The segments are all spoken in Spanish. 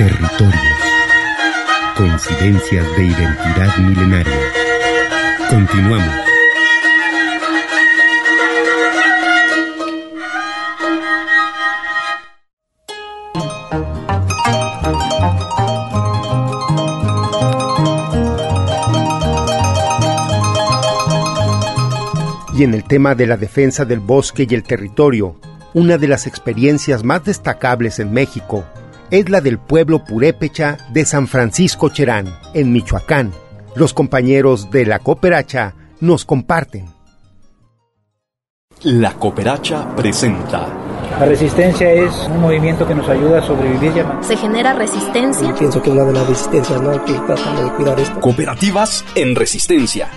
Territorios. Coincidencias de identidad milenaria. Continuamos. Y en el tema de la defensa del bosque y el territorio, una de las experiencias más destacables en México es la del pueblo purépecha de San Francisco Cherán, en Michoacán. Los compañeros de la Cooperacha nos comparten. La Cooperacha presenta. La resistencia es un movimiento que nos ayuda a sobrevivir. Se genera resistencia. Pienso que es una de las resistencias, ¿no? Que tratando de cuidar esto. Cooperativas en resistencia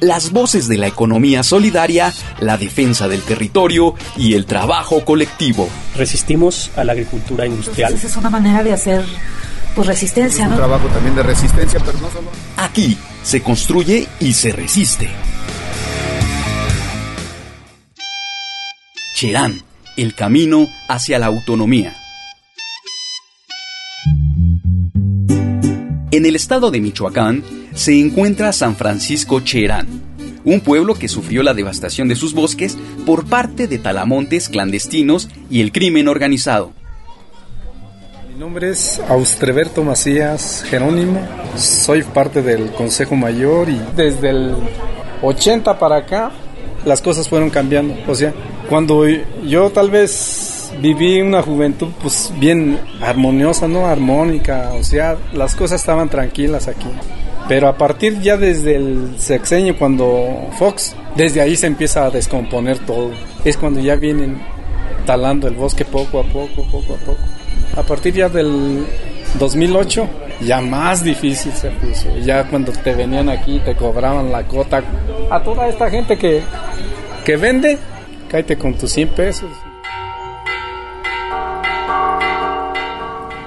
las voces de la economía solidaria, la defensa del territorio y el trabajo colectivo. Resistimos a la agricultura industrial. Esa es una manera de hacer pues, resistencia, es un ¿no? trabajo también de resistencia, pero no solo. Aquí se construye y se resiste. Cherán, el camino hacia la autonomía. En el estado de Michoacán se encuentra San Francisco Cherán, un pueblo que sufrió la devastación de sus bosques por parte de talamontes clandestinos y el crimen organizado. Mi nombre es Austreberto Macías Jerónimo, soy parte del Consejo Mayor y desde el 80 para acá las cosas fueron cambiando. O sea, cuando yo tal vez viví una juventud pues bien armoniosa, ¿no? Armónica, o sea, las cosas estaban tranquilas aquí. Pero a partir ya desde el sexenio cuando Fox, desde ahí se empieza a descomponer todo. Es cuando ya vienen talando el bosque poco a poco, poco a poco. A partir ya del 2008 ya más difícil se puso. Ya cuando te venían aquí te cobraban la cota. A toda esta gente que, que vende, cállate con tus 100 pesos.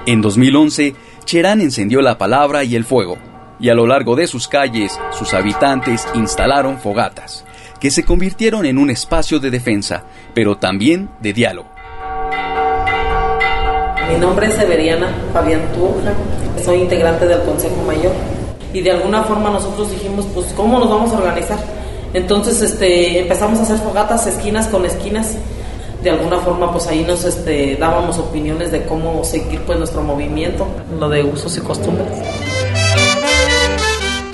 En 2011, Cherán encendió la palabra y el fuego, y a lo largo de sus calles, sus habitantes instalaron fogatas, que se convirtieron en un espacio de defensa, pero también de diálogo. Mi nombre es Severiana Fabián Tuja, soy integrante del Consejo Mayor y de alguna forma nosotros dijimos, pues, ¿cómo nos vamos a organizar? Entonces este, empezamos a hacer fogatas esquinas con esquinas de alguna forma pues ahí nos este, dábamos opiniones de cómo seguir pues nuestro movimiento, lo de usos y costumbres.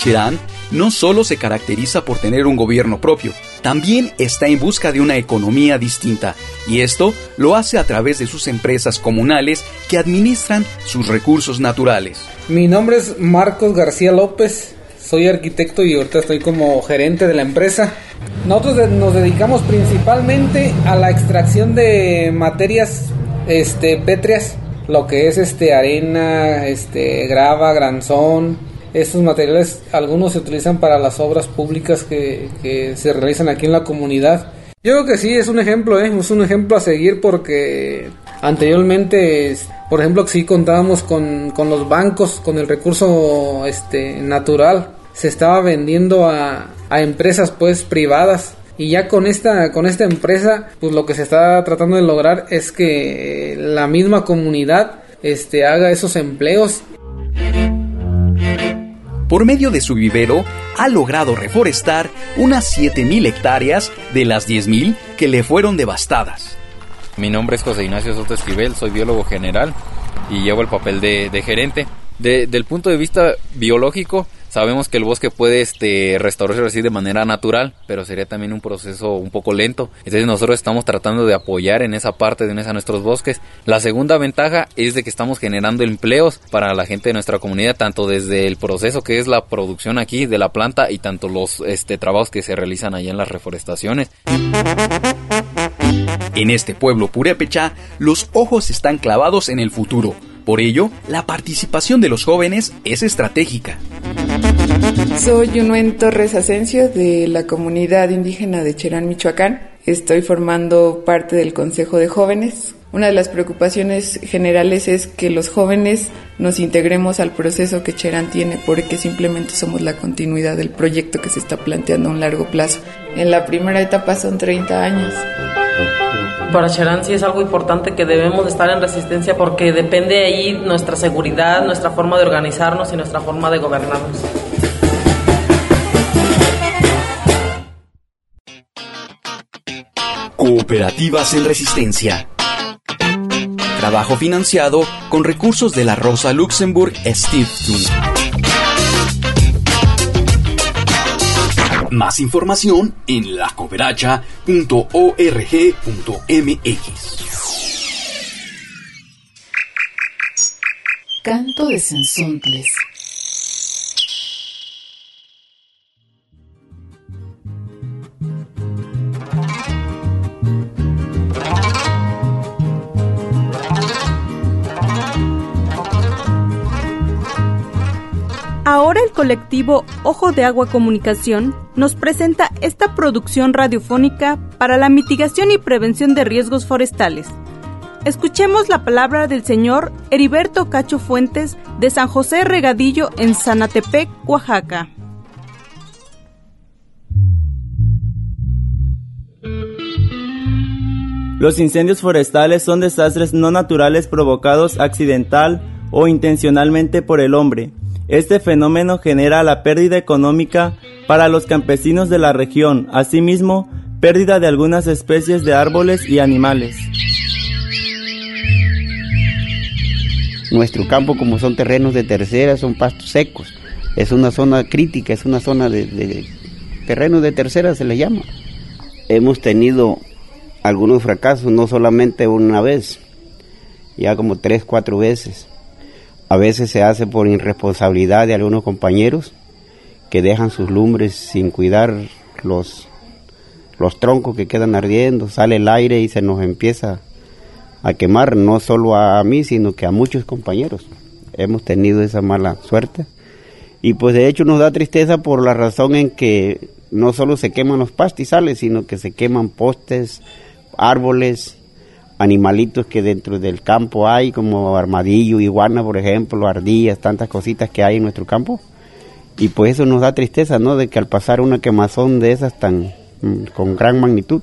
Cherán no solo se caracteriza por tener un gobierno propio, también está en busca de una economía distinta, y esto lo hace a través de sus empresas comunales que administran sus recursos naturales. Mi nombre es Marcos García López, soy arquitecto y ahorita estoy como gerente de la empresa. Nosotros nos dedicamos principalmente a la extracción de materias este, pétreas, lo que es este, arena, este, grava, granzón. Estos materiales, algunos se utilizan para las obras públicas que, se realizan aquí en la comunidad. Yo creo que sí, es un ejemplo, ¿eh? es un ejemplo a seguir porque anteriormente, por ejemplo, sí contábamos con, con los bancos, con el recurso este, natural se estaba vendiendo a, a empresas pues privadas y ya con esta con esta empresa pues lo que se está tratando de lograr es que la misma comunidad este haga esos empleos por medio de su vivero ha logrado reforestar unas 7.000 hectáreas de las 10.000 que le fueron devastadas. Mi nombre es José Ignacio Soto Esquivel, soy biólogo general y llevo el papel de, de gerente. De, del punto de vista biológico, Sabemos que el bosque puede este, restaurarse así de manera natural, pero sería también un proceso un poco lento. Entonces nosotros estamos tratando de apoyar en esa parte de nuestros bosques. La segunda ventaja es de que estamos generando empleos para la gente de nuestra comunidad, tanto desde el proceso que es la producción aquí de la planta y tanto los este, trabajos que se realizan allá en las reforestaciones. En este pueblo purépecha, los ojos están clavados en el futuro. Por ello, la participación de los jóvenes es estratégica. Soy Unuen Torres Asensio de la comunidad indígena de Cherán, Michoacán. Estoy formando parte del Consejo de Jóvenes. Una de las preocupaciones generales es que los jóvenes nos integremos al proceso que Cherán tiene porque simplemente somos la continuidad del proyecto que se está planteando a un largo plazo. En la primera etapa son 30 años. Para Cherán sí es algo importante que debemos de estar en resistencia porque depende ahí nuestra seguridad, nuestra forma de organizarnos y nuestra forma de gobernarnos. Cooperativas en Resistencia. Trabajo financiado con recursos de la Rosa Luxemburg Stiftung. Más información en lacooperacha.org.mx. Canto de Sensuntles. Colectivo Ojo de Agua Comunicación nos presenta esta producción radiofónica para la mitigación y prevención de riesgos forestales. Escuchemos la palabra del señor Heriberto Cacho Fuentes de San José Regadillo en Zanatepec, Oaxaca. Los incendios forestales son desastres no naturales provocados accidental o intencionalmente por el hombre este fenómeno genera la pérdida económica para los campesinos de la región, asimismo, pérdida de algunas especies de árboles y animales. Nuestro campo, como son terrenos de tercera, son pastos secos. Es una zona crítica, es una zona de, de terrenos de tercera, se le llama. Hemos tenido algunos fracasos, no solamente una vez, ya como tres, cuatro veces. A veces se hace por irresponsabilidad de algunos compañeros que dejan sus lumbres sin cuidar los, los troncos que quedan ardiendo, sale el aire y se nos empieza a quemar, no solo a, mí, sino que a muchos compañeros. Hemos tenido esa mala suerte. Y pues de hecho nos da tristeza por la razón en que no solo se queman los pastizales, sino que se queman postes, árboles, animalitos que dentro del campo hay, como armadillo, iguana, por ejemplo, ardillas, tantas cositas que hay en nuestro campo. Y pues eso nos da tristeza, ¿no? De que al pasar una quemazón de esas tan mm, con gran magnitud,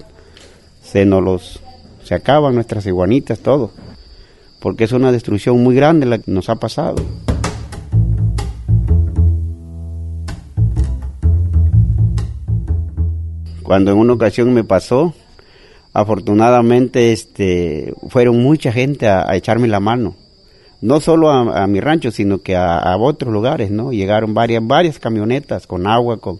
se nos los se acaban nuestras iguanitas, todo. Porque es una destrucción muy grande la que nos ha pasado. Cuando en una ocasión me pasó, afortunadamente este, fueron mucha gente a, echarme la mano. No solo a, mi rancho, sino que a, otros lugares, ¿no? Llegaron varias, varias camionetas con agua, con...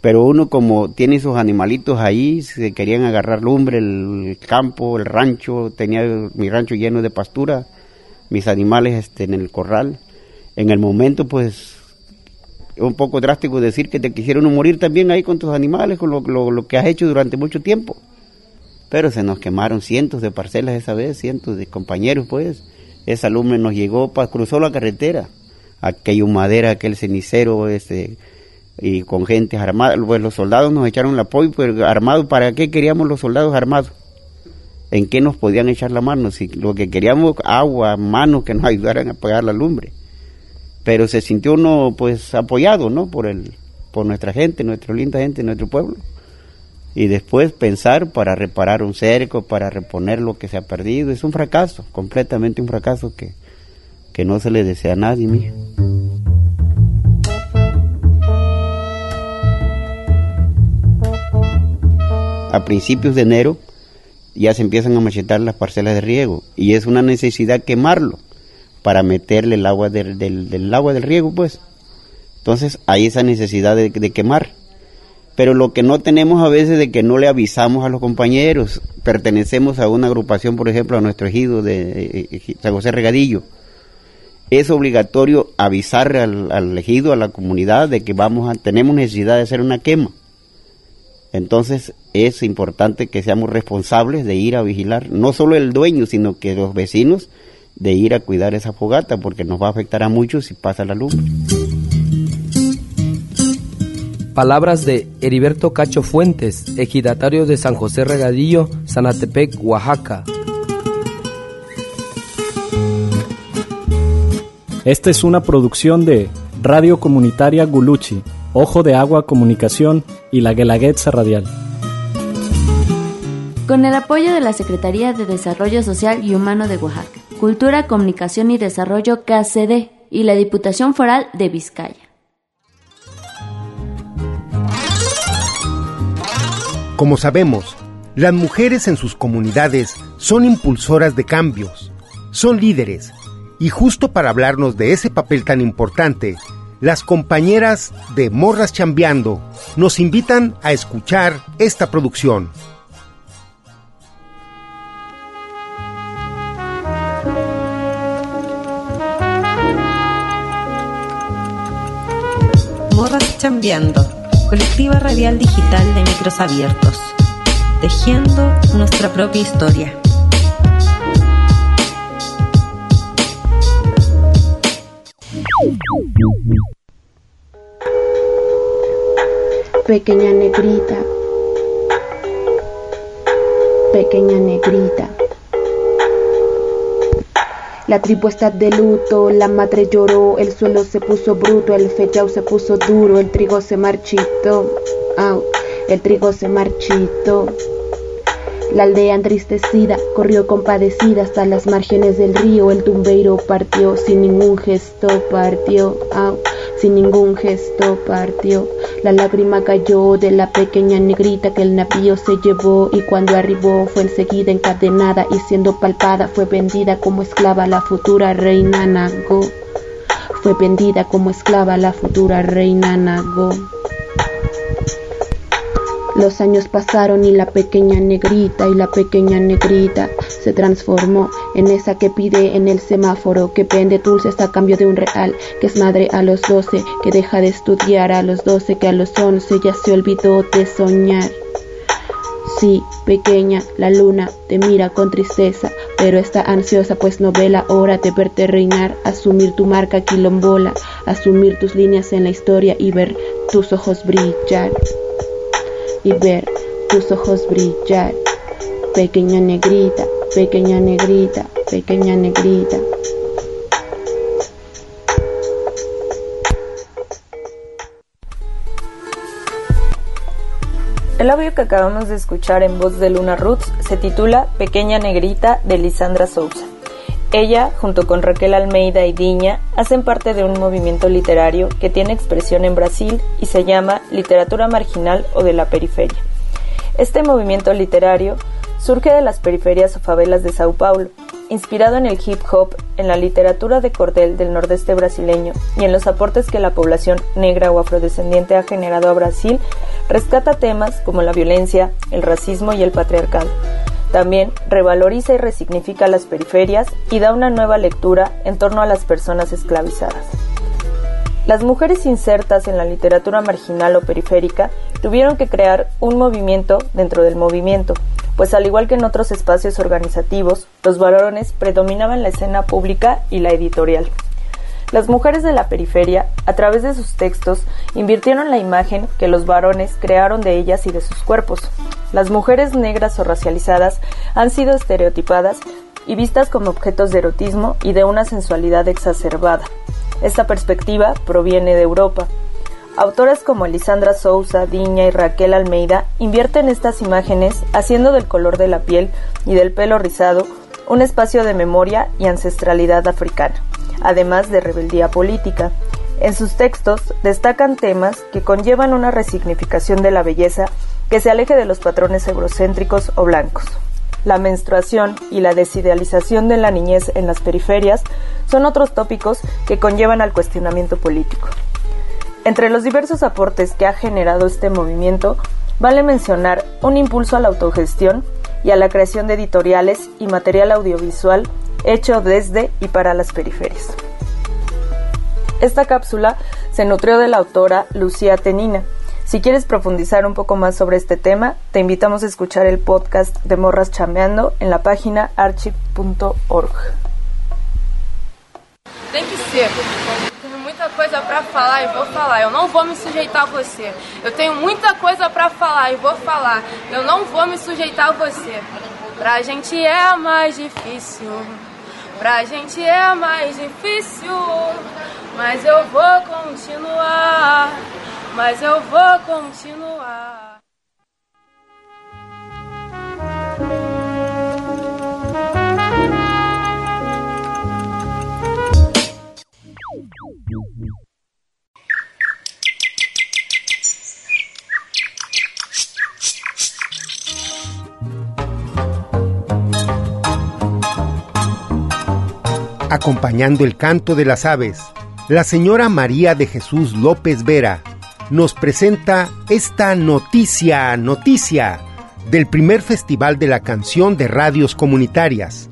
Pero uno como tiene sus animalitos ahí, se querían agarrar lumbre, el campo, el rancho, tenía mi rancho lleno de pastura, mis animales este, en el corral. En el momento, pues, es un poco drástico decir que te quisieron morir también ahí con tus animales, con lo, lo que has hecho durante mucho tiempo pero se nos quemaron cientos de parcelas esa vez, cientos de compañeros, pues. Esa lumbre nos llegó, cruzó la carretera, aquella madera, aquel cenicero, este, y con gente armada. Pues los soldados nos echaron el apoyo, pero armados, ¿para qué queríamos los soldados armados? ¿En qué nos podían echar la mano? Si lo que queríamos, agua, manos que nos ayudaran a apagar la lumbre. Pero se sintió uno, pues, apoyado, ¿no? Por el, por nuestra gente, nuestra linda gente, nuestro pueblo y después pensar para reparar un cerco, para reponer lo que se ha perdido. Es un fracaso, completamente un fracaso que, que no se le desea a nadie, mío. A principios de enero ya se empiezan a machetar las parcelas de riego y es una necesidad quemarlo para meterle el agua del, del, agua del riego, pues. Entonces hay esa necesidad de quemar pero lo que no tenemos a veces de que no le avisamos a los compañeros, pertenecemos a una agrupación, por ejemplo, a nuestro ejido de eh, eh, San José Regadillo, es obligatorio avisar al, al, ejido, a la comunidad, de que vamos a, tenemos necesidad de hacer una quema. Entonces es importante que seamos responsables de ir a vigilar, no solo el dueño, sino que los vecinos, de ir a cuidar esa fogata, porque nos va a afectar a muchos si pasa la luz. Palabras de Heriberto Cacho Fuentes, ejidatario de San José Regadillo, Sanatepec, Oaxaca. Esta es una producción de Radio Comunitaria Guluchi, Ojo de Agua Comunicación y la Guelaguetza Radial. Con el apoyo de la Secretaría de Desarrollo Social y Humano de Oaxaca, Cultura, Comunicación y Desarrollo KCD y la Diputación Foral de Vizcaya. Como sabemos, las mujeres en sus comunidades son impulsoras de cambios, son líderes, y justo para hablarnos de ese papel tan importante, las compañeras de Morras Chambeando nos invitan a escuchar esta producción. Morras Chambeando, colectiva radial digital de micros abiertos, tejiendo nuestra propia historia. Pequeña negrita, pequeña negrita. La tribu está de luto, la madre lloró, el suelo se puso bruto, el fechao se puso duro, el trigo se marchitó, el trigo se marchitó. La aldea entristecida corrió compadecida hasta las márgenes del río. El tumbeiro partió sin ningún gesto, partió, sin ningún gesto partió. La lágrima cayó de la pequeña negrita que el navío se llevó y cuando arribó fue enseguida encadenada y siendo palpada fue vendida como esclava la futura reina Nago. Fue vendida como esclava la futura reina Nago. Los años pasaron y la pequeña negrita y la pequeña negrita se transformó en esa que pide en el semáforo, que vende dulces a cambio de un real, que es madre a los doce, que deja de estudiar a los doce, que a los once ya se olvidó de soñar. Sí, pequeña, la luna te mira con tristeza, pero está ansiosa pues no ve la hora de verte reinar, asumir tu marca quilombola, asumir tus líneas en la historia y ver tus ojos brillar y ver tus ojos brillar. Pequeña negrita, pequeña negrita, pequeña negrita. El audio que acabamos de escuchar en voz de Luna Roots se titula Pequeña Negrita de Lisandra Sousa. Ella, junto con Raquel Almeida y Diña, hacen parte de un movimiento literario que tiene expresión en Brasil y se llama Literatura Marginal o de la Periferia. Este movimiento literario surge de las periferias o favelas de Sao Paulo, inspirado en el hip hop, en la literatura de cordel del nordeste brasileño y en los aportes que la población negra o afrodescendiente ha generado a Brasil, rescata temas como la violencia, el racismo y el patriarcado. También revaloriza y resignifica las periferias y da una nueva lectura en torno a las personas esclavizadas. Las mujeres insertas en la literatura marginal o periférica tuvieron que crear un movimiento dentro del movimiento, pues al igual que en otros espacios organizativos, los varones predominaban la escena pública y la editorial. Las mujeres de la periferia, a través de sus textos, invirtieron la imagen que los varones crearon de ellas y de sus cuerpos. Las mujeres negras o racializadas han sido estereotipadas y vistas como objetos de erotismo y de una sensualidad exacerbada. Esta perspectiva proviene de Europa. Autoras como Elisandra Sousa, Diña y Raquel Almeida invierten estas imágenes haciendo del color de la piel y del pelo rizado un espacio de memoria y ancestralidad africana además de rebeldía política. En sus textos destacan temas que conllevan una resignificación de la belleza que se aleje de los patrones eurocéntricos o blancos. La menstruación y la desidealización de la niñez en las periferias son otros tópicos que conllevan al cuestionamiento político. Entre los diversos aportes que ha generado este movimiento, vale mencionar un impulso a la autogestión y a la creación de editoriales y material audiovisual hecho desde y para las periferias. Esta cápsula se nutrió de la autora Lucía Tenina. Si quieres profundizar un poco más sobre este tema, te invitamos a escuchar el podcast de Morras Chameando en la página archive.org. Tem que ser. Tenho muita coisa para falar e vou falar. Eu não vou me sujeitar a você. Eu tenho muita coisa para falar e vou falar. Eu não vou me sujeitar a você. Pra gente é mais difícil. Pra gente é mais difícil, mas eu vou continuar, mas eu vou continuar. Acompañando el canto de las aves, la señora María de Jesús López Vera nos presenta esta noticia, noticia del primer Festival de la Canción de Radios Comunitarias.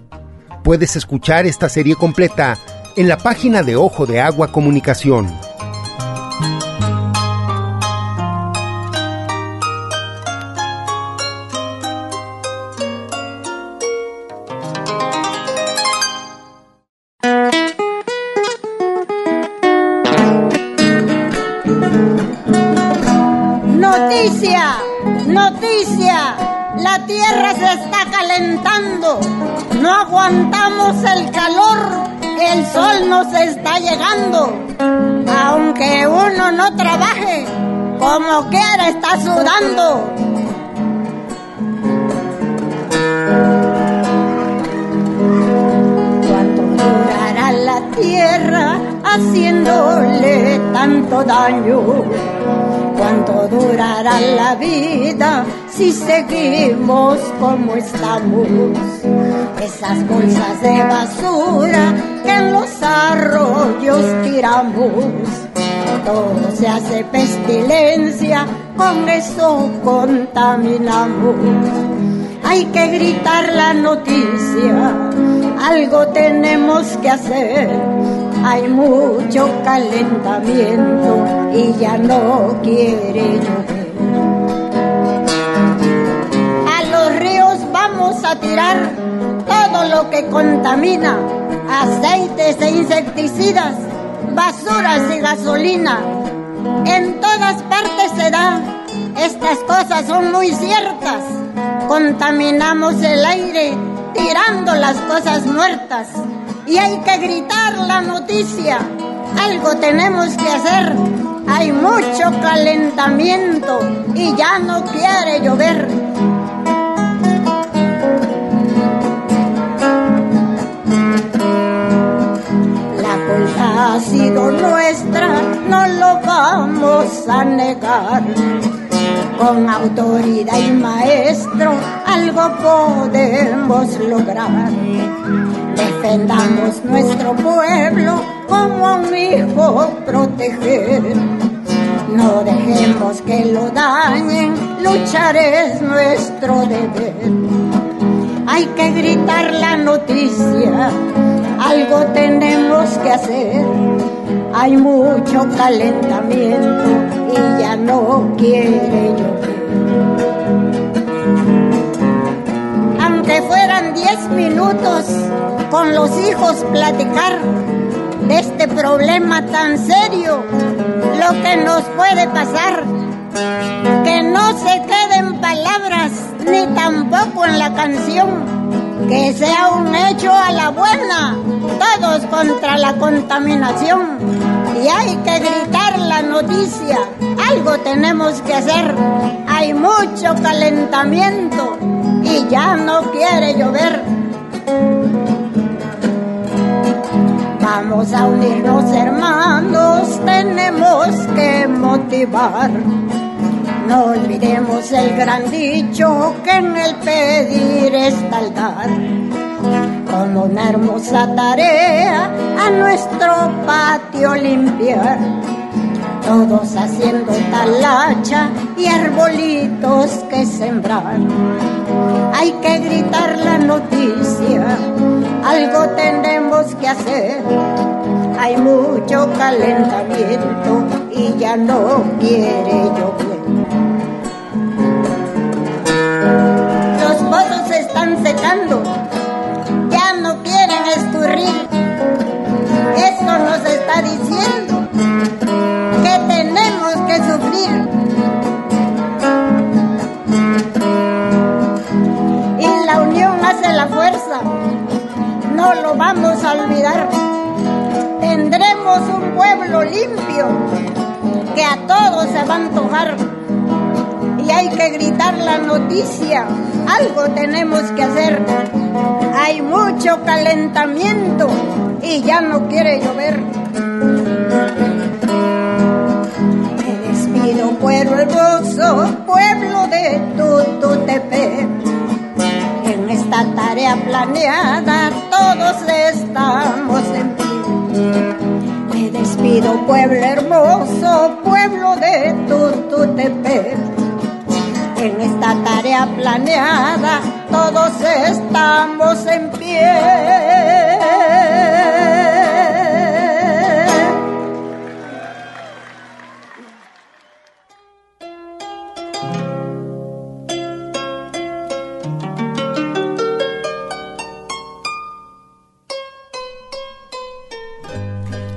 Puedes escuchar esta serie completa en la página de Ojo de Agua Comunicación. Está calentando, no aguantamos el calor, el sol nos está llegando, aunque uno no trabaje, como quiera está sudando. ¿Cuánto durará la tierra haciéndole tanto daño? ¿Cuánto durará la vida si seguimos como estamos? Esas bolsas de basura que en los arroyos tiramos. Todo se hace pestilencia, con eso contaminamos. Hay que gritar la noticia, algo tenemos que hacer. Hay mucho calentamiento y ya no quiere llover. A los ríos vamos a tirar todo lo que contamina, aceites e insecticidas, basuras y gasolina. En todas partes se da, estas cosas son muy ciertas. Contaminamos el aire tirando las cosas muertas y hay que gritar la noticia. Algo tenemos que hacer. Hay mucho calentamiento y ya no quiere llover. La culpa ha sido nuestra, no lo vamos a negar. Con autoridad y maestro algo podemos lograr. Defendamos nuestro pueblo como un hijo proteger. No dejemos que lo dañen, luchar es nuestro deber. Hay que gritar la noticia, algo tenemos que hacer. Hay mucho calentamiento y ya no quiere llover. Aunque fueran diez minutos con los hijos platicar de este problema tan serio, lo que nos puede pasar, que no se queden palabras ni tampoco en la canción, que sea un hecho a la buena, todos contra la contaminación. Y hay que gritar la noticia, algo tenemos que hacer, hay mucho calentamiento y ya no quiere llover. Vamos a unirnos hermanos, tenemos que motivar. No olvidemos el gran dicho que en el pedir está el dar. Como una hermosa tarea a nuestro patio limpiar. Todos haciendo talacha y arbolitos que sembrar. Hay que gritar la noticia, algo tenemos que hacer. Hay mucho calentamiento y ya no quiere llover. Los pozos están secando, Gritar la noticia, algo tenemos que hacer. Hay mucho calentamiento y ya no quiere llover. Me despido, pueblo hermoso, pueblo de Tututepec. En esta tarea planeada todos estamos pueblo hermoso, pueblo de Turtutepec. En esta tarea planeada todos estamos en pie.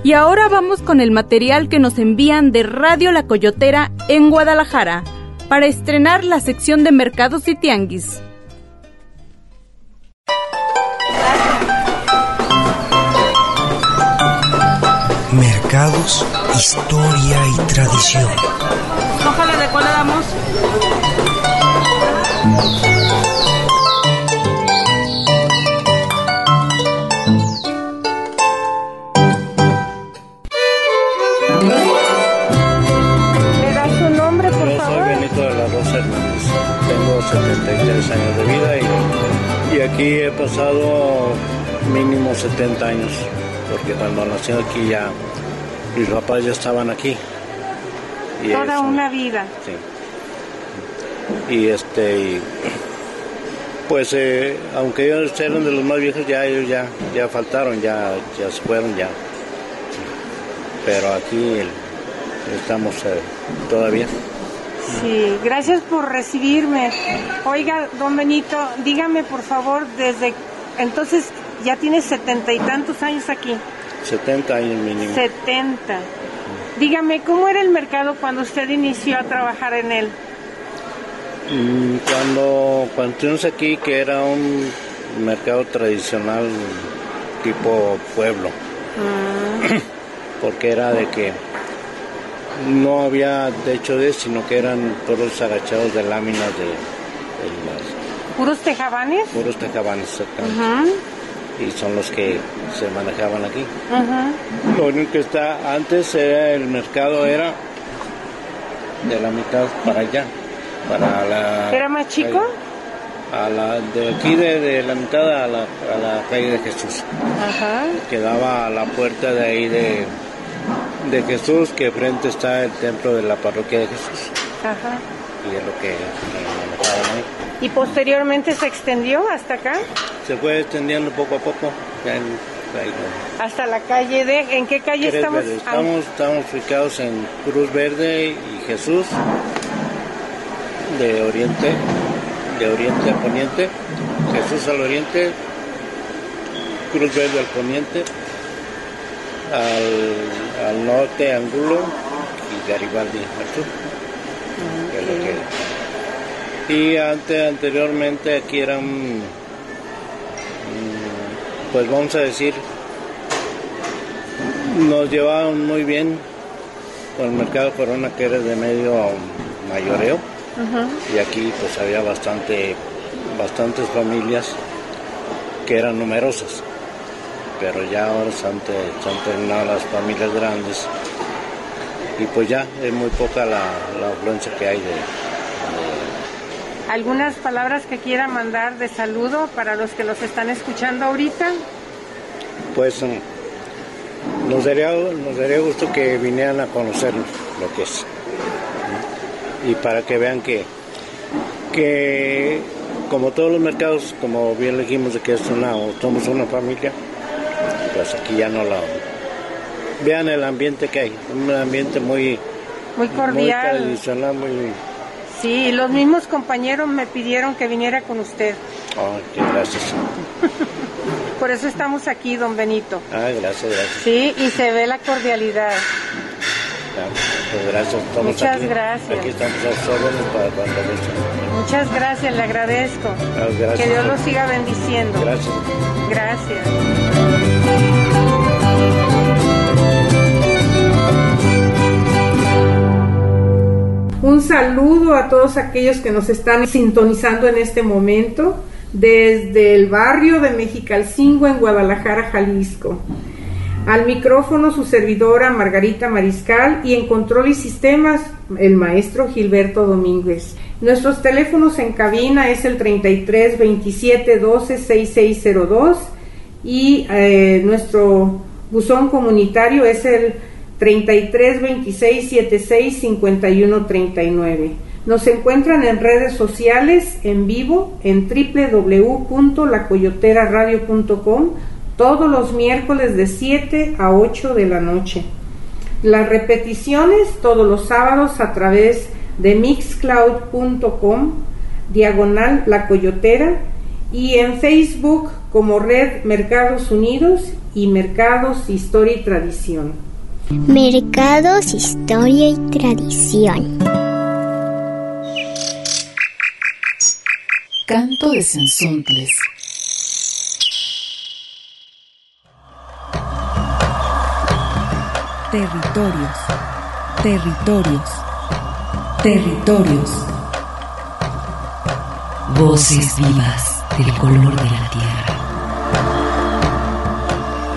Y ahora vamos con el material que nos envían de Radio La Coyotera en Guadalajara para estrenar la sección de mercados y tianguis. Mercados, historia y tradición. Ojalá de cuál le damos. 70 años, porque cuando nací aquí ya, mis papás ya estaban aquí. Y Toda eso- una vida. Sí. Y este, y, pues eh, aunque ellos eran de los más viejos, ya ellos ya, ya faltaron, ya, ya se fueron ya. Pero aquí el- estamos eh, todavía. Sí, gracias por recibirme. Oiga, don Benito, dígame por favor, desde entonces ya tiene setenta y tantos años aquí. 70 años mínimo. 70. Dígame, ¿cómo era el mercado cuando usted inició a trabajar en él? Mm, Cuando, cuando estuvimos aquí, que era un mercado tradicional tipo pueblo, porque era de que no había techo de, sino que eran puros agachados de láminas de, de las ¿Puros tejabanes? puros tejabanes, exactamente. Ajá, y son los que se manejaban aquí. ajá. Lo único que está antes era el mercado era de la mitad para allá, para la ¿Era más chico? a la de aquí de, de la mitad a la, a la calle de Jesús. Ajá. Quedaba a la puerta de ahí de, de Jesús, que frente está el templo de la parroquia de Jesús. Ajá. Y es lo que manejaban ahí. ¿Y posteriormente se extendió hasta acá? Se fue extendiendo poco a poco. en- Hasta la calle de... ¿En qué calle estamos? Verde. Estamos, estamos ubicados en Cruz Verde y Jesús, de oriente, de oriente a poniente, Jesús al oriente, Cruz Verde al poniente, al, al norte Angulo y Garibaldi al sur. que es lo que- Y antes, anteriormente aquí eran, mm, pues vamos a decir, nos llevaban muy bien con el mercado Corona que era de medio mayoreo. Y aquí pues había bastante bastantes familias que eran numerosas. Pero ya ahora se han, se han terminado las familias grandes. Y pues ya es muy poca la, la afluencia que hay de, ¿Algunas palabras que quiera mandar de saludo para los que los están escuchando ahorita? pues mm, nos daría, nos daría gusto que vinieran a conocernos lo que es. Y para que vean que, que como todos los mercados, como bien dijimos de que es una, somos una familia, pues aquí ya no la... Vean el ambiente que hay, un ambiente muy, Muy cordial. muy tradicional, muy... Sí, los mismos compañeros me pidieron que viniera con usted. Ay, qué gracias. Por eso estamos aquí, don Benito. Ah, gracias, gracias. Sí, y se ve la cordialidad. Pues gracias, estamos Muchas aquí. gracias. Aquí estamos para cuando gusten. Muchas gracias, le agradezco. Ah, gracias. Que Dios lo siga bendiciendo. Gracias. Gracias. Saludo a todos aquellos que nos están sintonizando en este momento desde el barrio de Mexicalcingo en Guadalajara, Jalisco. Al micrófono su servidora Margarita Mariscal y en control y sistemas el maestro Gilberto Domínguez. Nuestros teléfonos en cabina es el 33 27 12 6602 y eh, nuestro buzón comunitario es el 33 26 76 51 39. Nos encuentran en redes sociales en vivo en www.lacoyoteraradio.com todos los miércoles de 7 a 8 de la noche. Las repeticiones todos los sábados a través de mixcloud.com diagonal La Coyotera y en Facebook como Red Mercados Unidos y Mercados Historia y Tradición. Mercados Historia y Tradición. Canto de Sensontles. Territorios, territorios, territorios. Voces vivas del color de la tierra.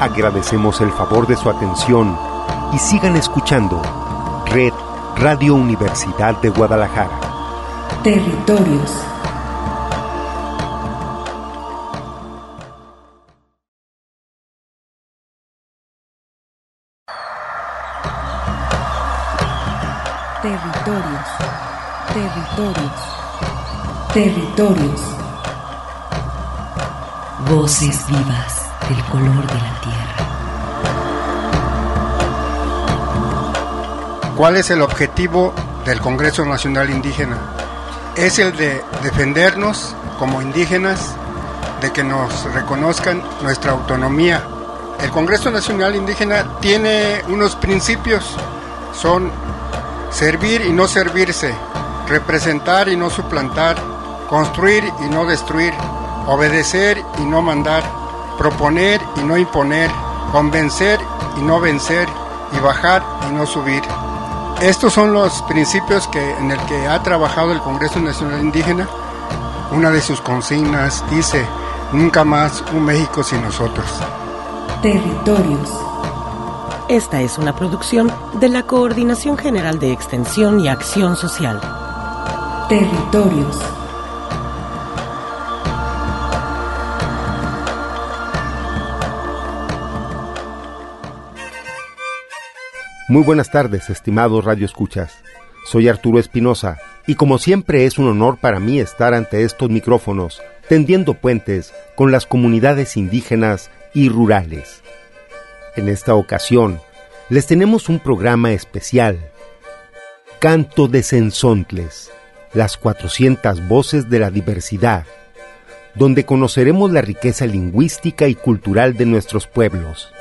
Agradecemos el favor de su atención y sigan escuchando Red Radio Universidad de Guadalajara. Territorios. Territorios. Territorios. Territorios. Voces vivas del color de la tierra. ¿Cuál es el objetivo del Congreso Nacional Indígena? Es el de defendernos como indígenas, de que nos reconozcan nuestra autonomía. El Congreso Nacional Indígena tiene unos principios, son servir y no servirse, representar y no suplantar, construir y no destruir, obedecer y no mandar, proponer y no imponer, convencer y no vencer, y bajar y no subir. Estos son los principios que, en el que ha trabajado el Congreso Nacional Indígena. Una de sus consignas dice, nunca más un México sin nosotros. Territorios. Esta es una producción de la Coordinación General de Extensión y Acción Social. Territorios. Muy buenas tardes, estimados radioescuchas. Soy Arturo Espinosa y como siempre es un honor para mí estar ante estos micrófonos, tendiendo puentes con las comunidades indígenas y rurales. En esta ocasión, les tenemos un programa especial. Canto de Sensontles, las 400 voces de la diversidad, donde conoceremos la riqueza lingüística y cultural de nuestros pueblos.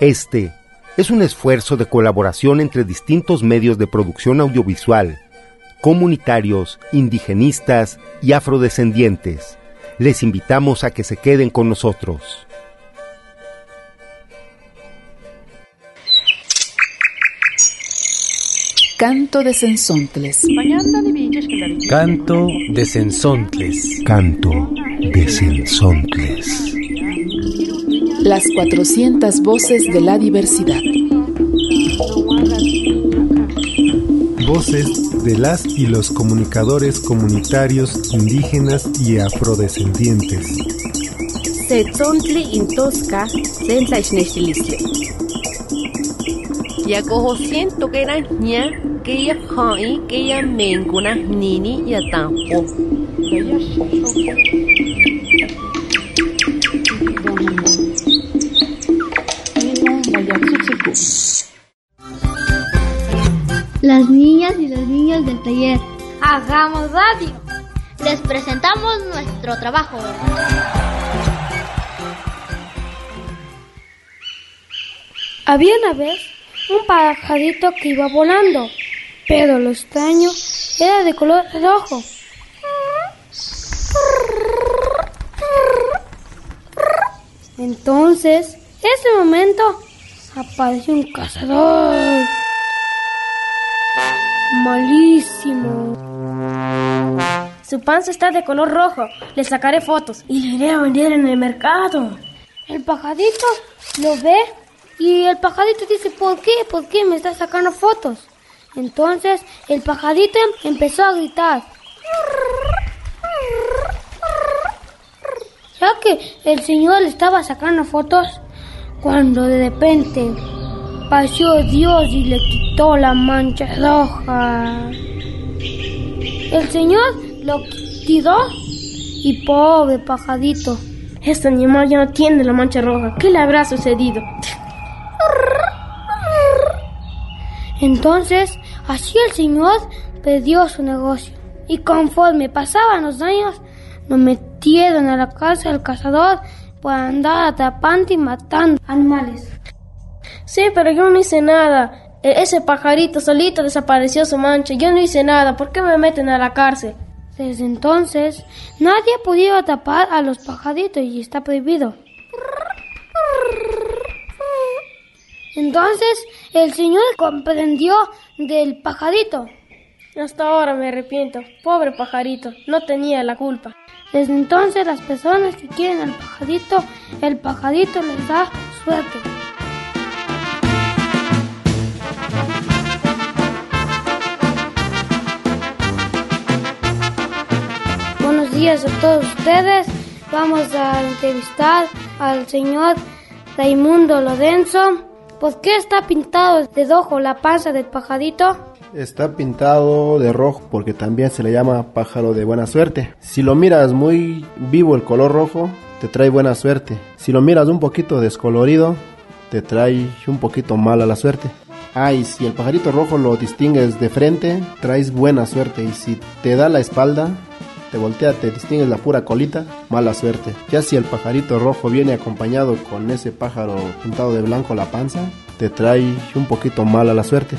Este es un esfuerzo de colaboración entre distintos medios de producción audiovisual, comunitarios, indigenistas y afrodescendientes. Les invitamos a que se queden con nosotros. Canto de Sensontles. Canto de Sensontles. Canto de Sensontles. Las 400 voces de la diversidad. Voces de las y los comunicadores comunitarios indígenas y afrodescendientes. Setzontli intosca sentlaixnextilistle. Yacojo siento que era ña que ya jai que ya mencuna nini ya Las niñas y los niños del taller. Hagamos radio. Les presentamos nuestro trabajo. Había una vez un pajarito que iba volando, pero lo extraño era de color rojo. Entonces, en ese momento, apareció un cazador. Malísimo. Su panza está de color rojo. Le sacaré fotos y le iré a vender en el mercado. El pajarito lo ve y el pajarito dice, ¿por qué? ¿Por qué me está sacando fotos? Entonces el pajarito empezó a gritar. Ya que el señor le estaba sacando fotos, cuando de repente pasó Dios y le quitó la mancha roja. El señor lo tiró y pobre pajarito. Este animal ya no tiene la mancha roja. ¿Qué le habrá sucedido? Entonces, así el señor perdió su negocio. Y conforme pasaban los años, lo metieron a la casa del cazador por andar atrapando y matando animales. Sí, pero yo no hice nada. E- ese pajarito solito desapareció su mancha. Yo no hice nada. ¿Por qué me meten a la cárcel? Desde entonces, nadie ha podido atrapar a los pajaritos y está prohibido. Entonces, el señor comprendió del pajarito. Hasta ahora me arrepiento. Pobre pajarito. No tenía la culpa. Desde entonces, las personas que quieren al pajarito, el pajarito les da suerte. Buenos días a todos ustedes. Vamos a entrevistar al señor Raimundo Lorenzo. ¿Por qué está pintado de rojo la panza del pajarito? Está pintado de rojo porque también se le llama pájaro de buena suerte. Si lo miras muy vivo el color rojo, te trae buena suerte. Si lo miras un poquito descolorido, te trae un poquito mala la suerte. Ah, y si el pajarito rojo lo distingues de frente, traes buena suerte. Y si te da la espalda, te voltea, te distingues la pura colita, mala suerte. Ya si el pajarito rojo viene acompañado con ese pájaro pintado de blanco la panza, te trae un poquito mala la suerte.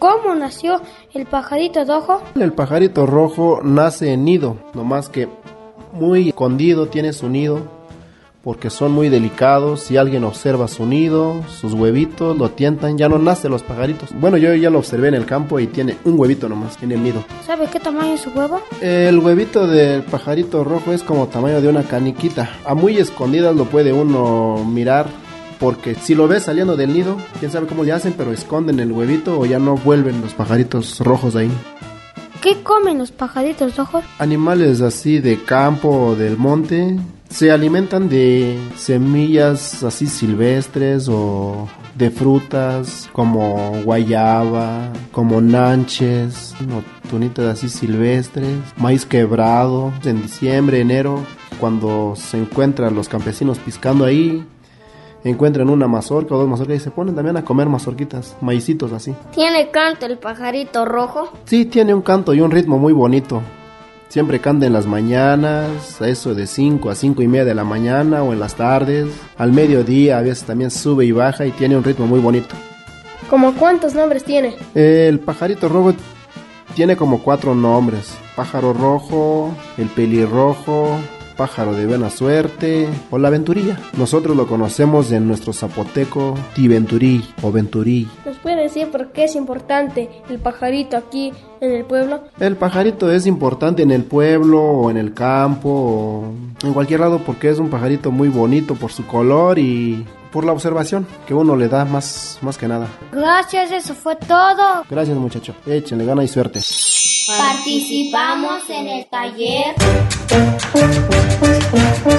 ¿Cómo nació el pajarito rojo? El pajarito rojo nace en nido, nomás que muy escondido tiene su nido porque son muy delicados. Si alguien observa su nido, sus huevitos, lo tientan, ya no nacen los pajaritos. Bueno, yo ya lo observé en el campo y tiene un huevito nomás en el nido. ¿Sabe qué tamaño es su huevo? El huevito del pajarito rojo es como tamaño de una caniquita. A muy escondidas lo puede uno mirar. Porque si lo ves saliendo del nido, quién sabe cómo le hacen, pero esconden el huevito o ya no vuelven los pajaritos rojos ahí. ¿Qué comen los pajaritos rojos? Animales así de campo o del monte se alimentan de semillas así silvestres o de frutas como guayaba, como nanches, o tunitas así silvestres, maíz quebrado. En diciembre, enero, cuando se encuentran los campesinos piscando ahí, encuentran una mazorca o dos mazorcas y se ponen también a comer mazorquitas, maicitos así. ¿Tiene canto el pajarito rojo? Sí, tiene un canto y un ritmo muy bonito. Siempre canta en las mañanas, a eso de 5 a 5 y media de la mañana o en las tardes. Al mediodía a veces también sube y baja y tiene un ritmo muy bonito. ¿Cómo cuántos nombres tiene? El pajarito rojo tiene como cuatro nombres. Pájaro rojo, el pelirrojo, pájaro de buena suerte o la venturilla. Nosotros lo conocemos en nuestro zapoteco tiventurí o venturí. ¿Nos puede decir por qué es importante el pajarito aquí en el pueblo? El pajarito es importante en el pueblo o en el campo o en cualquier lado porque es un pajarito muy bonito por su color y por la observación que uno le da más, más que nada. Gracias, eso fue todo. Gracias muchacho, échenle gana y suerte. Participamos en el taller.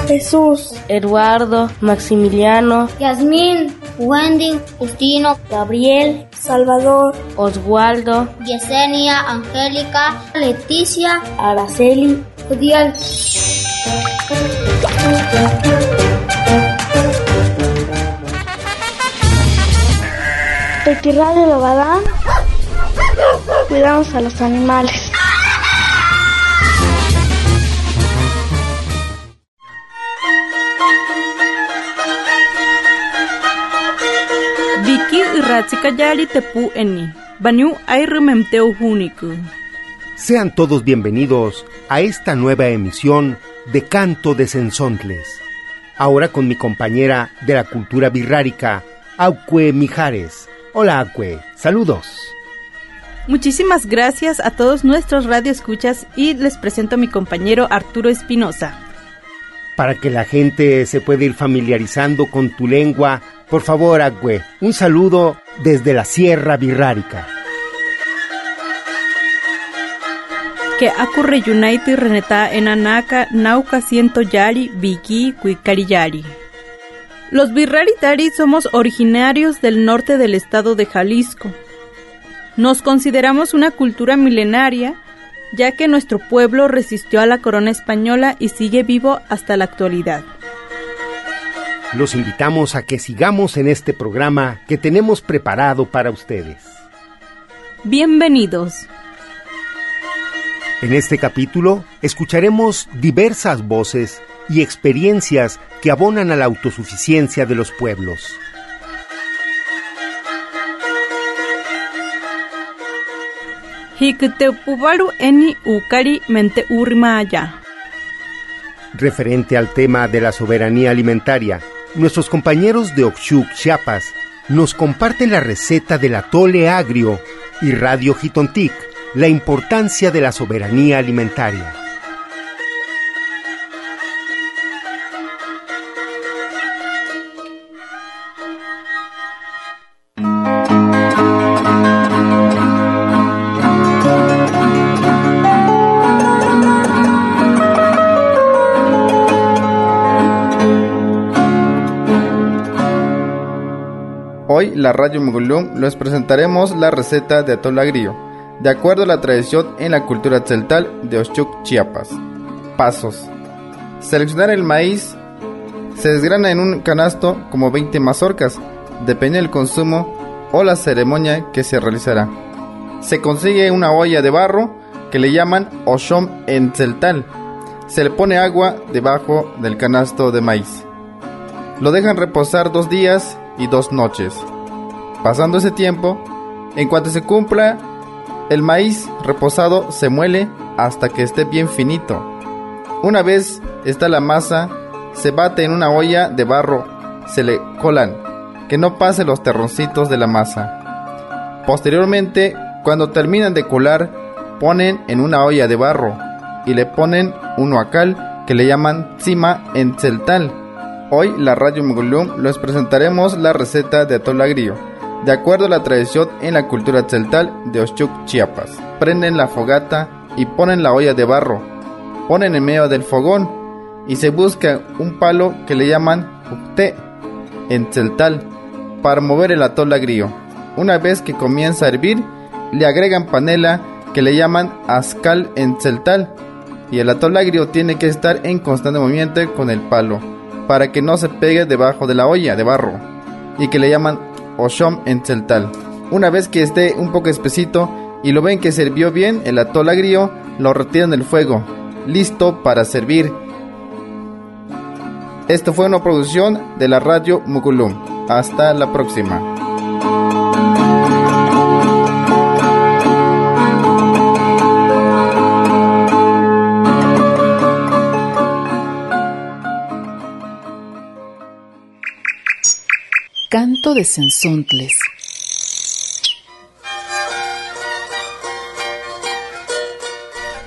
Jesús, Eduardo, Maximiliano, Yasmín, Wendy, Justino, Gabriel, Salvador, Oswaldo, Yesenia, Angélica, Leticia, Araceli, Judiel. Retirada de Badán. Cuidamos a los animales. Vicky Ratzikayari Tepu Eni. Baniu Airrememteu Huniku. Sean todos bienvenidos a esta nueva emisión de Canto de Sensontles. Ahora con mi compañera de la cultura birrárica, Aucue Mijares. Hola Acue, saludos. Muchísimas gracias a todos nuestros radioescuchas y les presento a mi compañero Arturo Espinosa. Para que la gente se pueda ir familiarizando con tu lengua, por favor, Acue, un saludo desde la Sierra Birrárica. Que acurre United Reneta en Anaca, Nauca Ciento Yari, Viki, Yari. Los Birraritari somos originarios del norte del estado de Jalisco. Nos consideramos una cultura milenaria, ya que nuestro pueblo resistió a la corona española y sigue vivo hasta la actualidad. Los invitamos a que sigamos en este programa que tenemos preparado para ustedes. Bienvenidos. En este capítulo escucharemos diversas voces y experiencias que abonan a la autosuficiencia de los pueblos. eni ukari mente Referente al tema de la soberanía alimentaria, nuestros compañeros de Oxuc, Chiapas, nos comparten la receta del atole agrio y Radio Jitontic, la importancia de la soberanía alimentaria. Hoy, la Radio Mugulum, les presentaremos la receta de atole agrio, de acuerdo a la tradición en la cultura celtal de Oshchuk, Chiapas. Pasos. Seleccionar el maíz. Se desgrana en un canasto como 20 mazorcas, depende del consumo o la ceremonia que se realizará. Se consigue una olla de barro que le llaman oshom en celtal. Se le pone agua debajo del canasto de maíz. Lo dejan reposar dos días y dos noches. Pasando ese tiempo, en cuanto se cumpla, el maíz reposado se muele hasta que esté bien finito. Una vez está la masa, se bate en una olla de barro, se le colan, que no pase los terroncitos de la masa. Posteriormente, cuando terminan de colar, ponen en una olla de barro y le ponen un huacal que le llaman cima en celtal Hoy, la Radio Mugulum, les presentaremos la receta de atole agrio, de acuerdo a la tradición en la cultura celtal de Oshchuk, Chiapas. Prenden la fogata y ponen la olla de barro, ponen en medio del fogón y se busca un palo que le llaman ukte en celtal para mover el atole agrio. Una vez que comienza a hervir, le agregan panela que le llaman ascal en celtal y el atole agrio tiene que estar en constante movimiento con el palo para que no se pegue debajo de la olla de barro y que le llaman oshom en celtal. Una vez que esté un poco espesito y lo ven que sirvió bien el atol agrio, lo retiran del fuego, listo para servir. Esto fue una producción de la radio Mukulum. Hasta la próxima. Canto de Sensontles.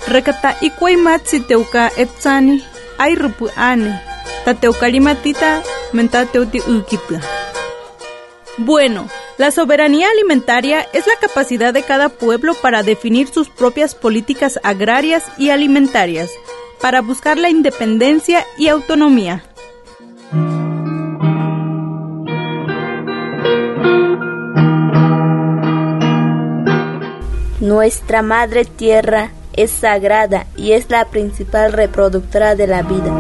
Recata matzi teuka etsani, ay rupu ane, tateukarimatita mentateuti ukita. Bueno, la soberanía alimentaria es la capacidad de cada pueblo para definir sus propias políticas agrarias y alimentarias, para buscar la independencia y autonomía. Nuestra madre tierra es sagrada y es la principal reproductora de la vida.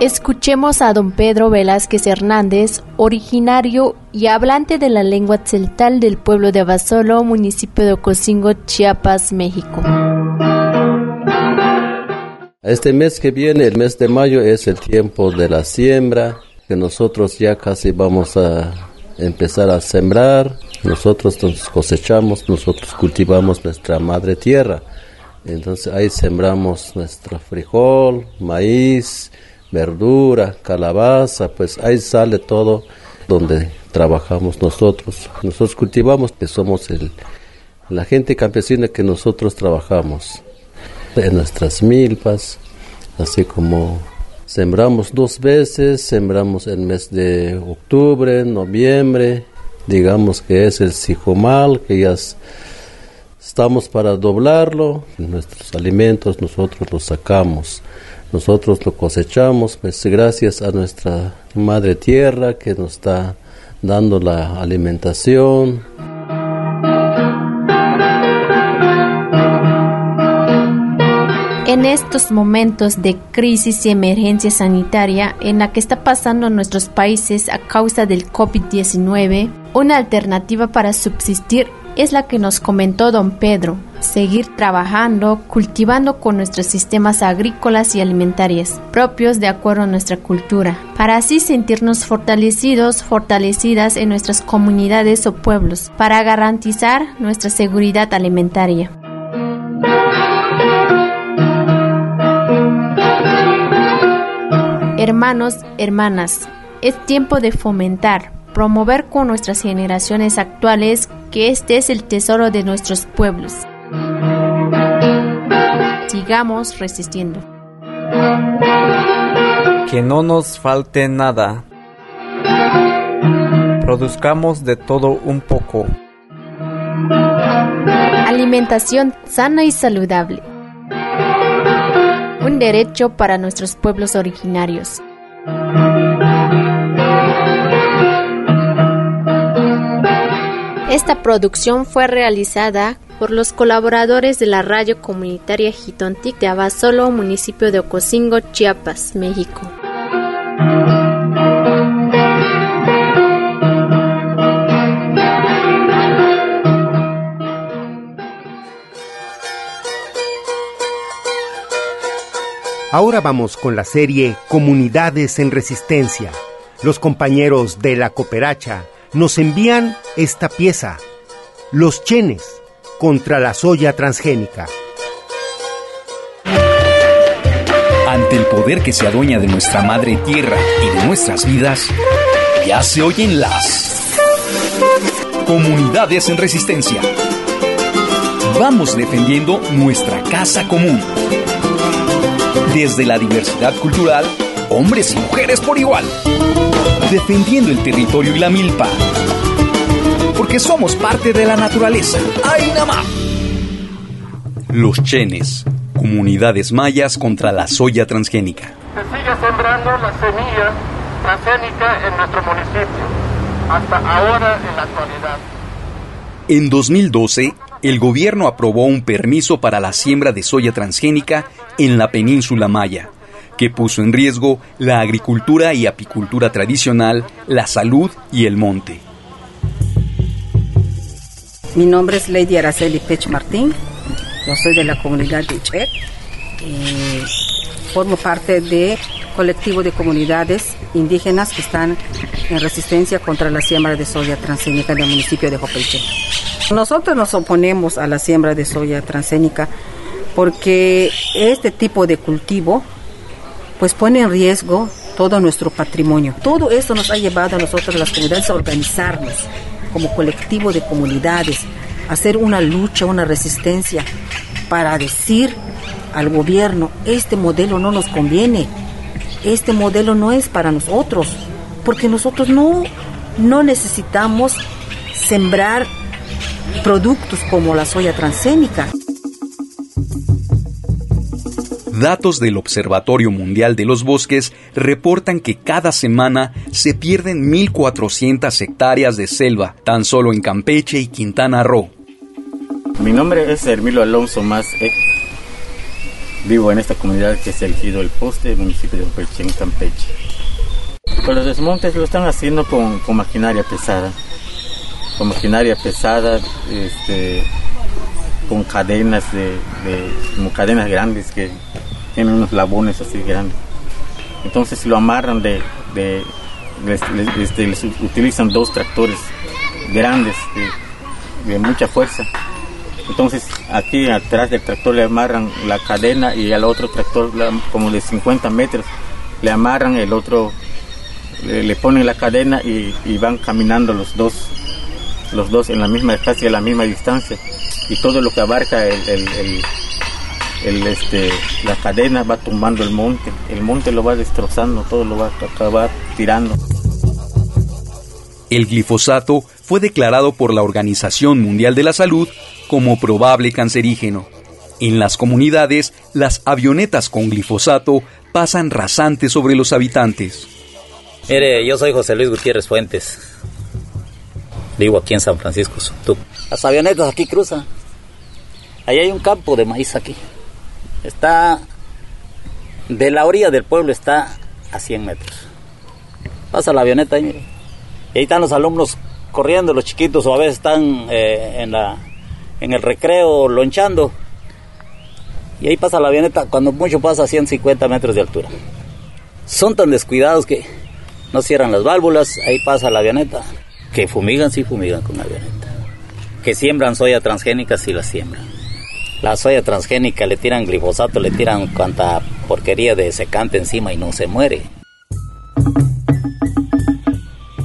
Escuchemos a don Pedro Velázquez Hernández, originario y hablante de la lengua celtal del pueblo de Abasolo, municipio de Ocosingo, Chiapas, México. Este mes que viene, el mes de mayo, es el tiempo de la siembra, que nosotros ya casi vamos a empezar a sembrar, nosotros nos cosechamos, nosotros cultivamos nuestra madre tierra. Entonces ahí sembramos nuestro frijol, maíz, verdura, calabaza, pues ahí sale todo donde trabajamos nosotros. Nosotros cultivamos, que somos el, la gente campesina que nosotros trabajamos en nuestras milpas, así como sembramos dos veces, sembramos en mes de octubre, noviembre, digamos que es el sijomal, que ya estamos para doblarlo, nuestros alimentos nosotros los sacamos nosotros lo cosechamos, pues gracias a nuestra Madre Tierra que nos está dando la alimentación. En estos momentos de crisis y emergencia sanitaria en la que está pasando nuestros países a causa del COVID-19, una alternativa para subsistir es la que nos comentó don Pedro, seguir trabajando, cultivando con nuestros sistemas agrícolas y alimentarios propios de acuerdo a nuestra cultura, para así sentirnos fortalecidos, fortalecidas en nuestras comunidades o pueblos, para garantizar nuestra seguridad alimentaria. Hermanos, hermanas, es tiempo de fomentar, promover con nuestras generaciones actuales que este es el tesoro de nuestros pueblos. Sigamos resistiendo. Que no nos falte nada. Produzcamos de todo un poco. Alimentación sana y saludable. Un derecho para nuestros pueblos originarios. Esta producción fue realizada por los colaboradores de la radio comunitaria Jitontic de Abasolo, municipio de Ocosingo, Chiapas, México. Ahora vamos con la serie Comunidades en Resistencia. Los compañeros de la Cooperacha nos envían esta pieza, Los Chenes contra la soya transgénica. Ante el poder que se adueña de nuestra madre tierra y de nuestras vidas, ya se oyen las comunidades en resistencia. Vamos defendiendo nuestra casa común. Desde la diversidad cultural, hombres y mujeres por igual defendiendo el territorio y la milpa. Porque somos parte de la naturaleza. ¡Ay, nama! Los Chenes, comunidades mayas contra la soya transgénica. Se sigue sembrando la semilla transgénica en nuestro municipio, hasta ahora en la actualidad. En 2012, el gobierno aprobó un permiso para la siembra de soya transgénica en la península maya que puso en riesgo la agricultura y apicultura tradicional, la salud y el monte. Mi nombre es Lady Araceli Pech Martín, yo soy de la comunidad de Chek, eh, formo parte de colectivo de comunidades indígenas que están en resistencia contra la siembra de soya transgénica en el municipio de Jopeiche. Nosotros nos oponemos a la siembra de soya transgénica porque este tipo de cultivo pues pone en riesgo todo nuestro patrimonio. Todo esto nos ha llevado a nosotros, las comunidades, a organizarnos como colectivo de comunidades, a hacer una lucha, una resistencia para decir al gobierno, este modelo no nos conviene, este modelo no es para nosotros, porque nosotros no, no necesitamos sembrar productos como la soya transgénica. Datos del Observatorio Mundial de los Bosques reportan que cada semana se pierden 1.400 hectáreas de selva, tan solo en Campeche y Quintana Roo. Mi nombre es Hermilo Alonso Más. Vivo en esta comunidad que es el Gido El Poste, municipio de Campeche, en Campeche. Pues los desmontes lo están haciendo con, maquinaria pesada. Con maquinaria pesada, este, con cadenas de, cadenas grandes que tienen unos labones así grandes. Entonces lo amarran de, este, les, utilizan dos tractores grandes de, mucha fuerza. Entonces aquí atrás del tractor le amarran la cadena y al otro tractor como de 50 metros le amarran, el otro le, ponen la cadena y van caminando los dos, los dos en la misma, casi a la misma distancia. Y todo lo que abarca el, el- el- el, este, la cadena va tumbando el monte, el monte lo va destrozando, todo lo va a acabar tirando. El glifosato fue declarado por la Organización Mundial de la Salud como probable cancerígeno. En las comunidades, las avionetas con glifosato pasan rasantes sobre los habitantes. Mire, yo soy José Luis Gutiérrez Fuentes. Vivo aquí en San Francisco. Las avionetas aquí cruzan. Ahí hay un campo de maíz aquí. Está de la orilla del pueblo está a 100 metros. Pasa la avioneta ahí. Y ahí están los alumnos corriendo, los chiquitos, o a veces están eh, en, la, en el recreo lonchando. Y ahí pasa la avioneta, cuando mucho pasa a 150 metros de altura. Son tan descuidados que no cierran las válvulas, ahí pasa la avioneta. Que fumigan, sí fumigan con avioneta. Que siembran soya transgénica, sí la siembran. La soya transgénica le tiran glifosato, le tiran cuanta porquería de secante encima y no se muere.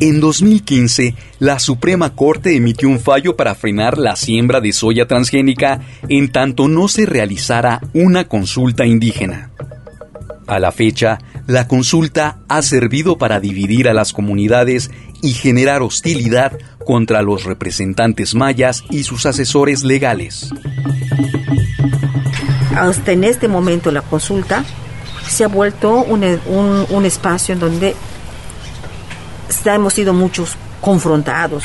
En 2015, la Suprema Corte emitió un fallo para frenar la siembra de soya transgénica en tanto no se realizara una consulta indígena. A la fecha, la consulta ha servido para dividir a las comunidades y generar hostilidad contra los representantes mayas y sus asesores legales. Hasta en este momento la consulta se ha vuelto un, un- espacio en donde hemos sido muchos confrontados,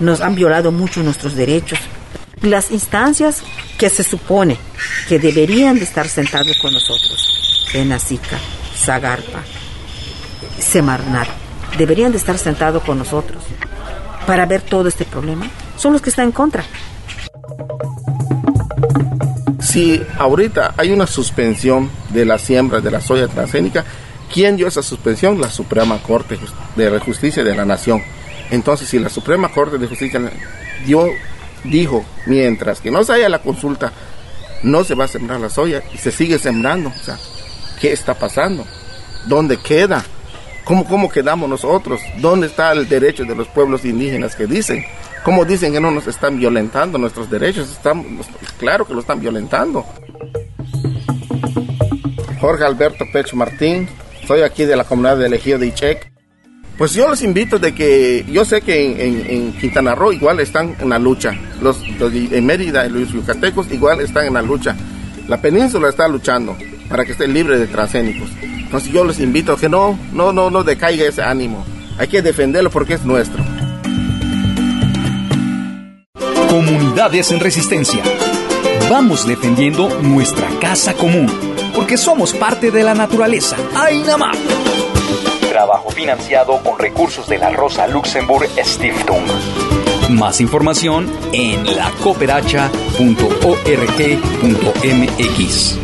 nos han violado mucho nuestros derechos. Las instancias que se supone que deberían de estar sentados con nosotros, Benacica, Zagarpa, Semarnat, deberían de estar sentados con nosotros para ver todo este problema, son los que están en contra. Si ahorita hay una suspensión de la siembra de la soya transgénica, ¿quién dio esa suspensión? La Suprema Corte de Justicia de la Nación. Entonces, si la Suprema Corte de Justicia dio, dijo, mientras que no se haya la consulta, no se va a sembrar la soya y se sigue sembrando. O sea, ¿qué está pasando? ¿Dónde queda? ¿Cómo, ¿Cómo quedamos nosotros? ¿Dónde está el derecho de los pueblos indígenas que dicen? ¿Cómo dicen que no nos están violentando nuestros derechos? Están, claro que lo están violentando. Jorge Alberto Pecho Martín, soy aquí de la comunidad de Ejido de Ichec. Pues yo los invito de que, yo sé que en, en- en Quintana Roo igual están en la lucha, los, los en Mérida y los yucatecos igual están en la lucha. La península está luchando para que esté libre de transgénicos. Entonces yo les invito a que no, no, no, no decaiga ese ánimo. Hay que defenderlo porque es nuestro. Comunidades en resistencia. Vamos defendiendo nuestra casa común, porque somos parte de la naturaleza. ¡Ainamá! Trabajo financiado con recursos de la Rosa Luxemburg Stiftung. Más información en lacooperacha.org.mx.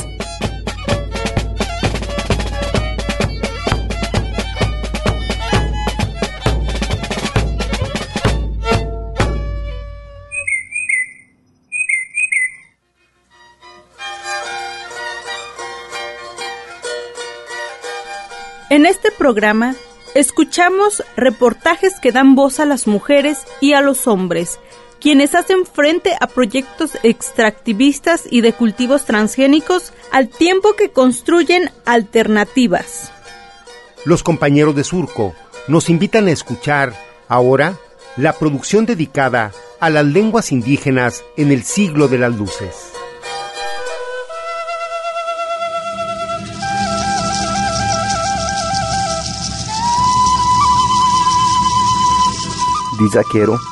Este programa escuchamos reportajes que dan voz a las mujeres y a los hombres, quienes hacen frente a proyectos extractivistas y de cultivos transgénicos al tiempo que construyen alternativas. Los compañeros de Surco nos invitan a escuchar ahora la producción dedicada a las lenguas indígenas en el siglo de las luces.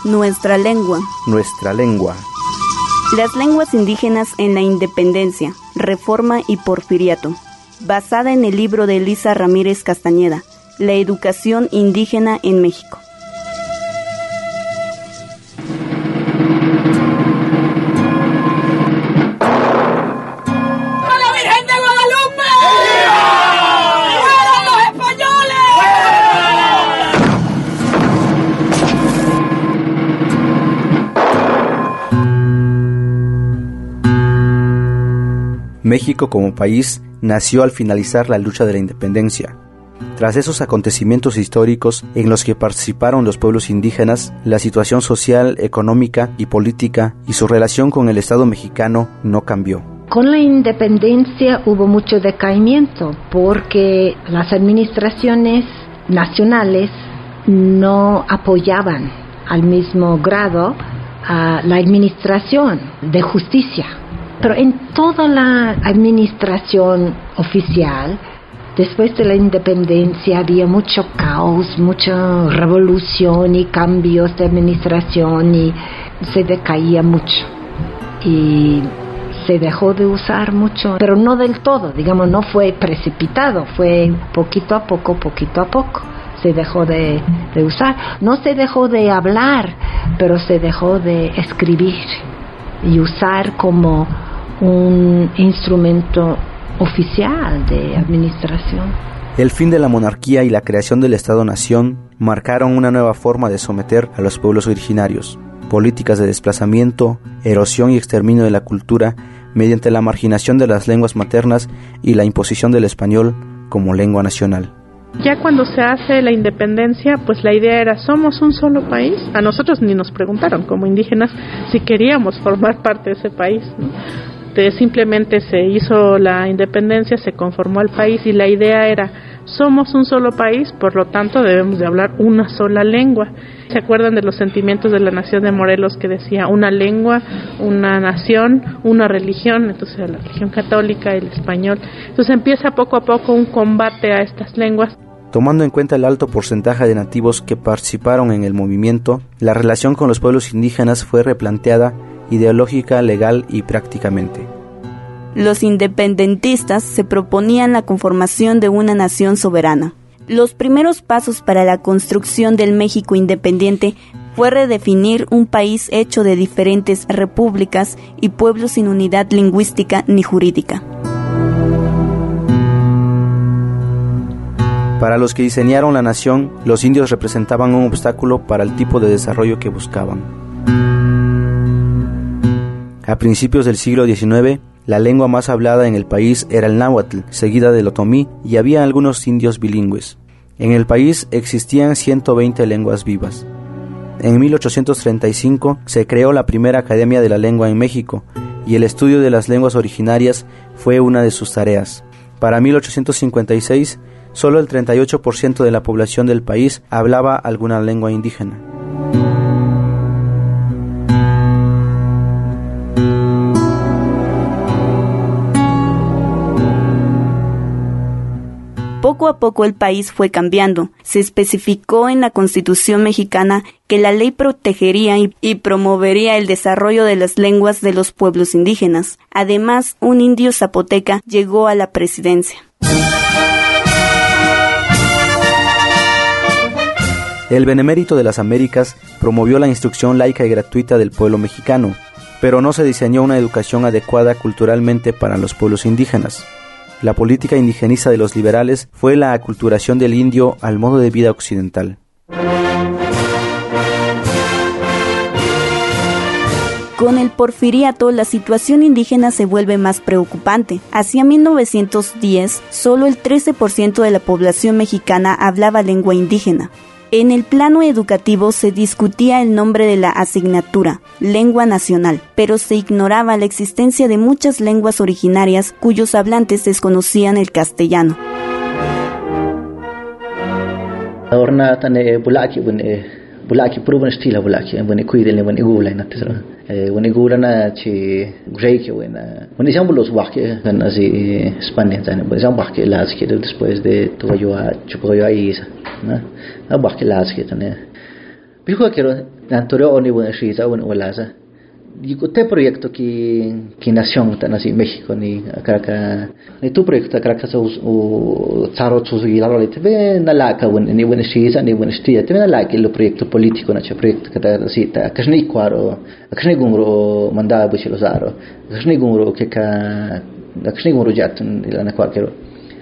Nuestra lengua. nuestra lengua. Las lenguas indígenas en la independencia, reforma y porfiriato. Basada en el libro de Elisa Ramírez Castañeda, La educación indígena en México. México como país nació al finalizar la lucha de la independencia. Tras esos acontecimientos históricos en los que participaron los pueblos indígenas, la situación social, económica y política y su relación con el Estado mexicano no cambió. Con la independencia hubo mucho decaimiento porque las administraciones nacionales no apoyaban al mismo grado a la administración de justicia. Pero en toda la administración oficial, después de la independencia había mucho caos, mucha revolución y cambios de administración y se decaía mucho. Y se dejó de usar mucho, pero no del todo, digamos, no fue precipitado, fue poquito a poco, poquito a poco se dejó de, usar. No se dejó de hablar, pero se dejó de escribir y usar como un instrumento oficial de administración. El fin de la monarquía y la creación del Estado-Nación marcaron una nueva forma de someter a los pueblos originarios, políticas de desplazamiento, erosión y exterminio de la cultura mediante la marginación de las lenguas maternas y la imposición del español como lengua nacional. Ya cuando se hace la independencia, pues la idea era, somos un solo país. A nosotros ni nos preguntaron como indígenas si queríamos formar parte de ese país. Simplemente se hizo la independencia, se conformó el país y la idea era, somos un solo país, por lo tanto debemos de hablar una sola lengua. ¿Se acuerdan de los sentimientos de la nación de Morelos que decía una lengua, una nación, una religión? Entonces la religión católica, el español. Entonces empieza poco a poco un combate a estas lenguas. Tomando en cuenta el alto porcentaje de nativos que participaron en el movimiento, la relación con los pueblos indígenas fue replanteada ideológica, legal y prácticamente. Los independentistas se proponían la conformación de una nación soberana. Los primeros pasos para la construcción del México independiente fue redefinir un país hecho de diferentes repúblicas y pueblos sin unidad lingüística ni jurídica. Para los que diseñaron la nación, los indios representaban un obstáculo para el tipo de desarrollo que buscaban. A principios del siglo XIX, la lengua más hablada en el país era el náhuatl, seguida del otomí, y había algunos indios bilingües. En el país existían 120 lenguas vivas. En 1835 se creó la primera Academia de la Lengua en México, y el estudio de las lenguas originarias fue una de sus tareas. Para 1856 solo el 38% de la población del país hablaba alguna lengua indígena. Poco a poco el país fue cambiando. Se especificó en la Constitución mexicana que la ley protegería y, promovería el desarrollo de las lenguas de los pueblos indígenas. Además, un indio zapoteca llegó a la presidencia. El Benemérito de las Américas promovió la instrucción laica y gratuita del pueblo mexicano, pero no se diseñó una educación adecuada culturalmente para los pueblos indígenas. La política indigenista de los liberales fue la aculturación del indio al modo de vida occidental. Con el porfiriato, la situación indígena se vuelve más preocupante. Hacia 1910, solo el 13% de la población mexicana hablaba lengua indígena. En el plano educativo se discutía el nombre de la asignatura, lengua nacional, pero se ignoraba la existencia de muchas lenguas originarias cuyos hablantes desconocían el castellano. bulaki proven steel la bulaki bune kui dele bune go la na tsra bune go na che grey ke wena bune jam bulos wa ke na zi spanne zane bune jam bakke la ske de después de todo yo a chupo yo ahí na na bakke la ske tane bi ko ke ro na tore oni bune shi sa te proyecto que, que nació en México ni acá ni tu proyecto acá o tsaro tsu y la te ve na la ka ni buen shisa ni buen stia te ve na la que el proyecto político na proyecto que ta así ta acá ni cuaro acá ni gungro mandaba buchi lo zaro. Acá ni gungro que ka acá ni gungro jat la na cualquier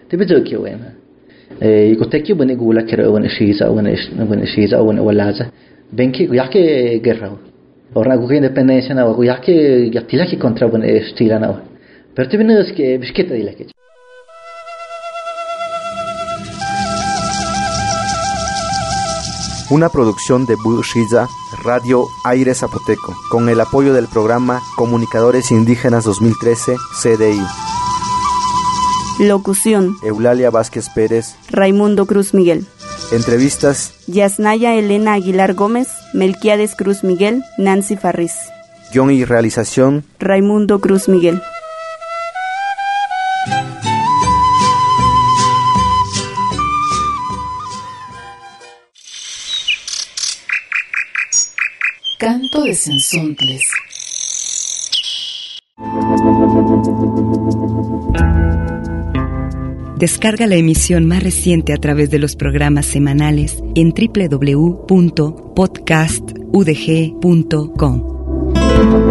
te ve zo que bueno. Eh y coste que buen gula que era buen shisa buen buen shisa buen walaza estila que. Una producción de Bushiza Radio Aire Zapoteco, con el apoyo del programa Comunicadores Indígenas 2013 CDI. Locución. Eulalia Vázquez Pérez. Raimundo Cruz Miguel. Entrevistas. Yasnaya Elena Aguilar Gómez. Melquiades Cruz Miguel. Nancy Farris. Guión y realización. Raimundo Cruz Miguel. Canto de Sensontles. Descarga la emisión más reciente a través de los programas semanales en www.podcastudg.com.